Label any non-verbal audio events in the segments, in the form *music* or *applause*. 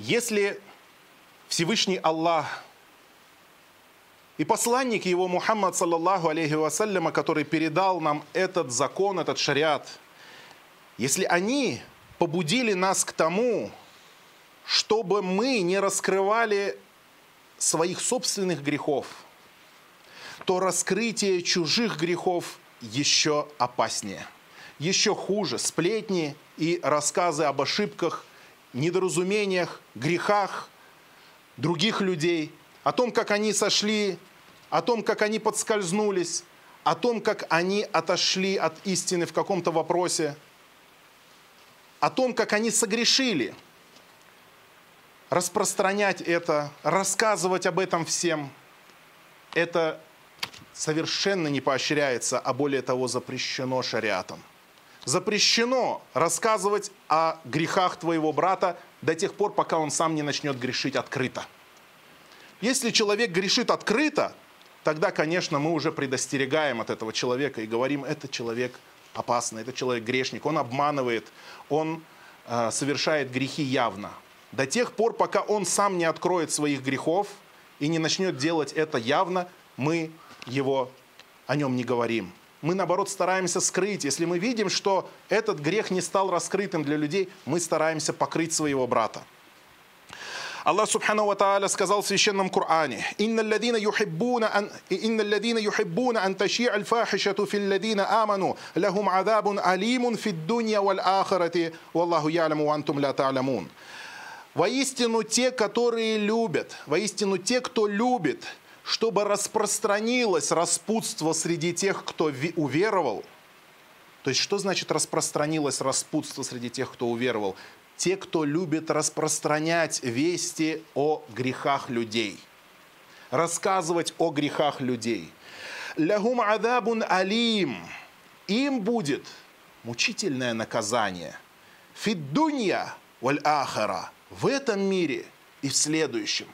Если Всевышний Аллах и посланник его Мухаммад, саллаллаху алейхи вассаляма, который передал нам этот закон, этот шариат, если они побудили нас к тому, чтобы мы не раскрывали своих собственных грехов, то раскрытие чужих грехов еще опаснее, еще хуже. Сплетни и рассказы об ошибках, недоразумениях, грехах других людей, о том, как они сошли о том, как они подскользнулись, о том, как они отошли от истины в каком-то вопросе, о том, как они согрешили. Распространять это, рассказывать об этом всем, это совершенно не поощряется, а более того запрещено шариатом. Запрещено рассказывать о грехах твоего брата до тех пор, пока он сам не начнет грешить открыто. Если человек грешит открыто, тогда, конечно, мы уже предостерегаем от этого человека и говорим, это человек опасный, это человек грешник, он обманывает, он э, совершает грехи явно. До тех пор, пока он сам не откроет своих грехов и не начнет делать это явно, мы его о нем не говорим. Мы, наоборот, стараемся скрыть. Если мы видим, что этот грех не стал раскрытым для людей, мы стараемся покрыть своего брата. Аллах Субхану Ва Тааля сказал в Священном Коране, «Инна алладина юхиббуна ан, инна алладина юхиббуна ан таши'a аль-фахишату фил ладина аману, лахум азабун алимун фид дунья валь ахарати, валлаху яляму антум ла та'лямун». Воистину те, которые любят, воистину те, кто любит, чтобы распространилось распутство среди тех, кто уверовал. То есть что значит распространилось распутство среди тех, кто уверовал? те, кто любит распространять вести о грехах людей, рассказывать о грехах людей. Лягум адабун алим. Им будет мучительное наказание. Фиддунья валь ахара. В этом мире и в следующем.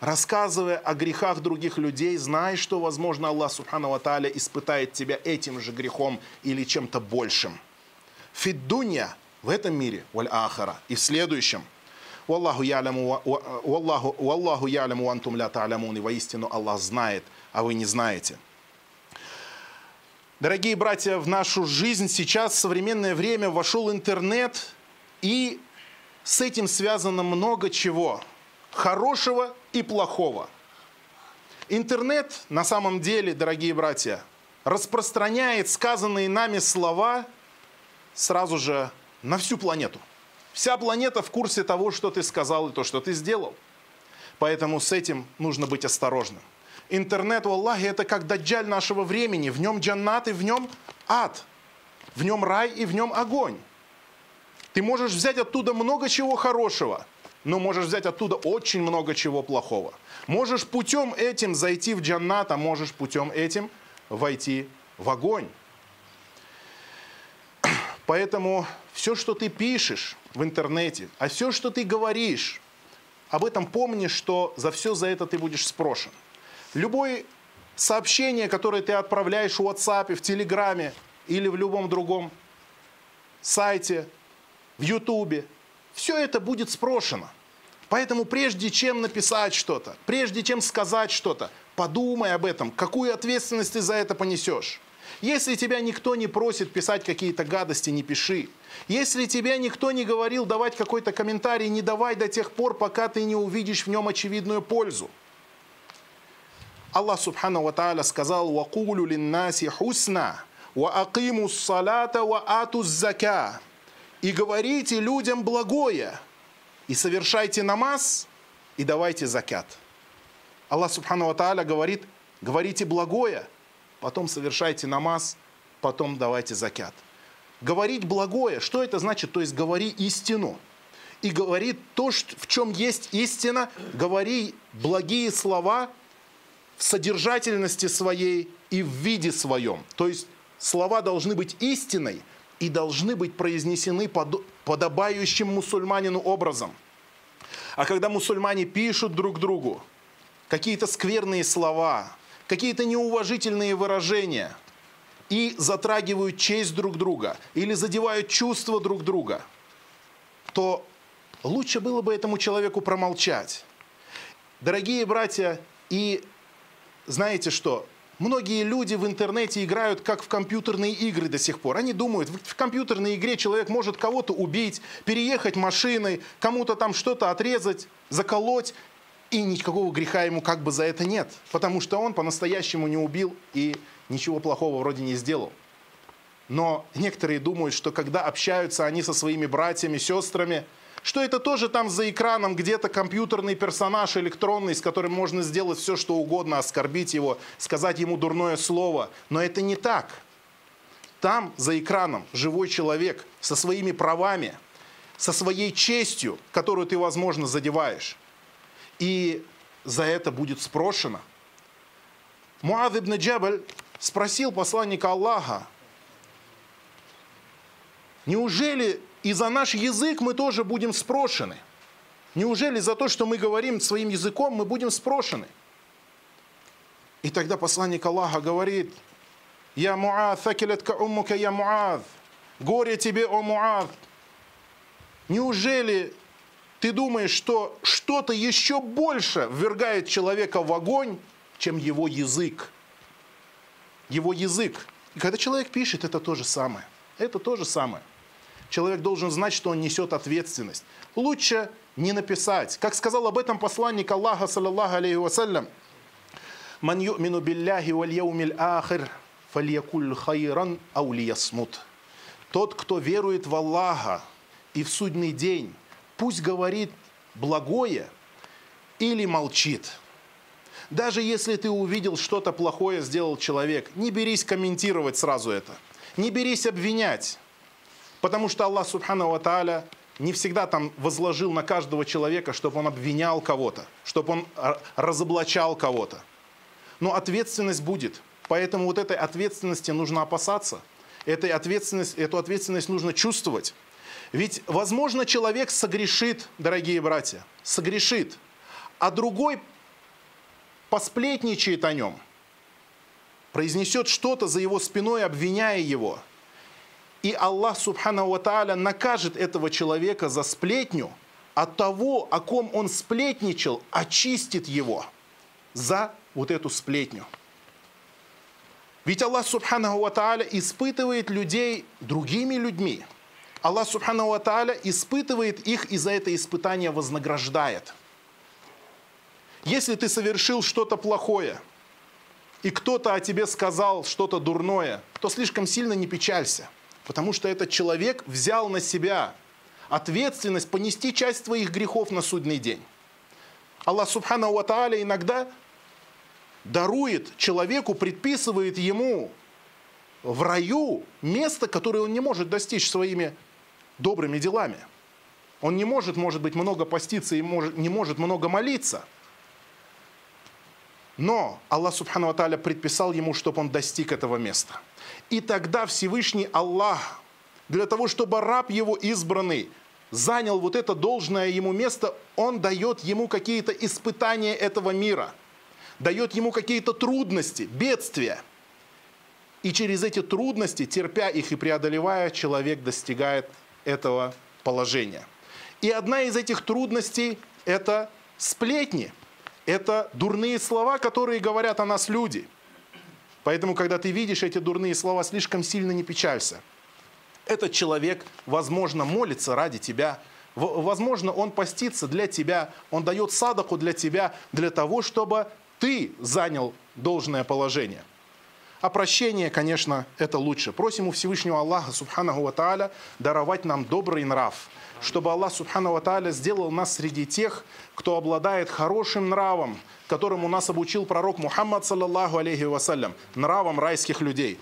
Рассказывая о грехах других людей, знай, что, возможно, Аллах Субхану Ва испытает тебя этим же грехом или чем-то большим. Фиддунья в этом мире, валь ахара, и в следующем. Wallahu яляму, wallahu, wallahu яляму антум ля та'лямун, и воистину Аллах знает, а вы не знаете. Дорогие братья, в нашу жизнь сейчас, в современное время, вошел интернет, и с этим связано много чего, хорошего и плохого. Интернет, на самом деле, дорогие братья, распространяет сказанные нами слова сразу же на всю планету. Вся планета в курсе того, что ты сказал и то, что ты сделал. Поэтому с этим нужно быть осторожным. Интернет, Аллахе, это как даджаль нашего времени. В нем джаннат и в нем ад. В нем рай и в нем огонь. Ты можешь взять оттуда много чего хорошего, но можешь взять оттуда очень много чего плохого. Можешь путем этим зайти в джаннат, а можешь путем этим войти в огонь. *clears throat* Поэтому все, что ты пишешь в интернете, а все, что ты говоришь, об этом помни, что за все за это ты будешь спрошен. Любое сообщение, которое ты отправляешь в WhatsApp, в Телеграме или в любом другом сайте, в Ютубе, все это будет спрошено. Поэтому прежде чем написать что-то, прежде чем сказать что-то, подумай об этом, какую ответственность ты за это понесешь. Если тебя никто не просит писать какие-то гадости, не пиши. Если тебя никто не говорил давать какой-то комментарий, не давай до тех пор, пока ты не увидишь в нем очевидную пользу. Аллах Субхану Ва Тааля сказал, «Вакулю линнаси хусна, ва акиму салата, ва ату зака». И говорите людям благое, и совершайте намаз, и давайте закят. Аллах Субхану Ва говорит, говорите благое – потом совершайте намаз, потом давайте закят. Говорить благое, что это значит? То есть говори истину. И говори то, в чем есть истина, говори благие слова в содержательности своей и в виде своем. То есть слова должны быть истиной и должны быть произнесены под, подобающим мусульманину образом. А когда мусульмане пишут друг другу какие-то скверные слова, какие-то неуважительные выражения и затрагивают честь друг друга или задевают чувства друг друга, то лучше было бы этому человеку промолчать. Дорогие братья, и знаете что? Многие люди в интернете играют как в компьютерные игры до сих пор. Они думают, в компьютерной игре человек может кого-то убить, переехать машиной, кому-то там что-то отрезать, заколоть, и никакого греха ему как бы за это нет, потому что он по-настоящему не убил и ничего плохого вроде не сделал. Но некоторые думают, что когда общаются они со своими братьями, сестрами, что это тоже там за экраном где-то компьютерный персонаж электронный, с которым можно сделать все, что угодно, оскорбить его, сказать ему дурное слово. Но это не так. Там за экраном живой человек со своими правами, со своей честью, которую ты, возможно, задеваешь. И за это будет спрошено. Муад ибн Джабаль спросил посланника Аллаха, неужели и за наш язык мы тоже будем спрошены. Неужели за то, что мы говорим своим языком, мы будем спрошены? И тогда посланник Аллаха говорит, «Я Муад, факилетка уммука, я Муад, горе тебе, о Муад». Неужели ты думаешь, что что-то еще больше ввергает человека в огонь, чем его язык? Его язык. И когда человек пишет, это то же самое. Это то же самое. Человек должен знать, что он несет ответственность. Лучше не написать. Как сказал об этом посланник Аллаха, саллаллаху алейхи вассалям, «Ман ю'мину билляхи валь яумил ахир, фальякуль хайран аулиясмут». Тот, кто верует в Аллаха и в судный день, пусть говорит благое или молчит. Даже если ты увидел что-то плохое сделал человек, не берись комментировать сразу это. Не берись обвинять. Потому что Аллах Субхану Ва не всегда там возложил на каждого человека, чтобы он обвинял кого-то, чтобы он разоблачал кого-то. Но ответственность будет. Поэтому вот этой ответственности нужно опасаться. Этой ответственность, эту ответственность нужно чувствовать. Ведь, возможно, человек согрешит, дорогие братья, согрешит, а другой посплетничает о нем, произнесет что-то за его спиной, обвиняя его – и Аллах Субхану Ва Тааля накажет этого человека за сплетню, а того, о ком он сплетничал, очистит его за вот эту сплетню. Ведь Аллах Субхану Ва Тааля испытывает людей другими людьми. Аллах Субхану Ва Тааля испытывает их и за это испытание вознаграждает. Если ты совершил что-то плохое, и кто-то о тебе сказал что-то дурное, то слишком сильно не печалься. Потому что этот человек взял на себя ответственность понести часть твоих грехов на судный день. Аллах Субхану Ва иногда дарует человеку, предписывает ему в раю место, которое он не может достичь своими добрыми делами. Он не может, может быть, много поститься и может, не может много молиться. Но Аллах Субхану Ва предписал ему, чтобы он достиг этого места – и тогда Всевышний Аллах, для того, чтобы раб его избранный занял вот это должное ему место, он дает ему какие-то испытания этого мира, дает ему какие-то трудности, бедствия. И через эти трудности, терпя их и преодолевая, человек достигает этого положения. И одна из этих трудностей – это сплетни, это дурные слова, которые говорят о нас люди – Поэтому, когда ты видишь эти дурные слова, слишком сильно не печалься. Этот человек, возможно, молится ради тебя. Возможно, он постится для тебя, он дает садаку для тебя, для того, чтобы ты занял должное положение. А прощение, конечно, это лучше. Просим у Всевышнего Аллаха, Субханаху Ва даровать нам добрый нрав, чтобы Аллах, Субханаху Ва сделал нас среди тех, кто обладает хорошим нравом, которому нас обучил пророк Мухаммад, саллаллаху алейхи вассалям, нравом райских людей.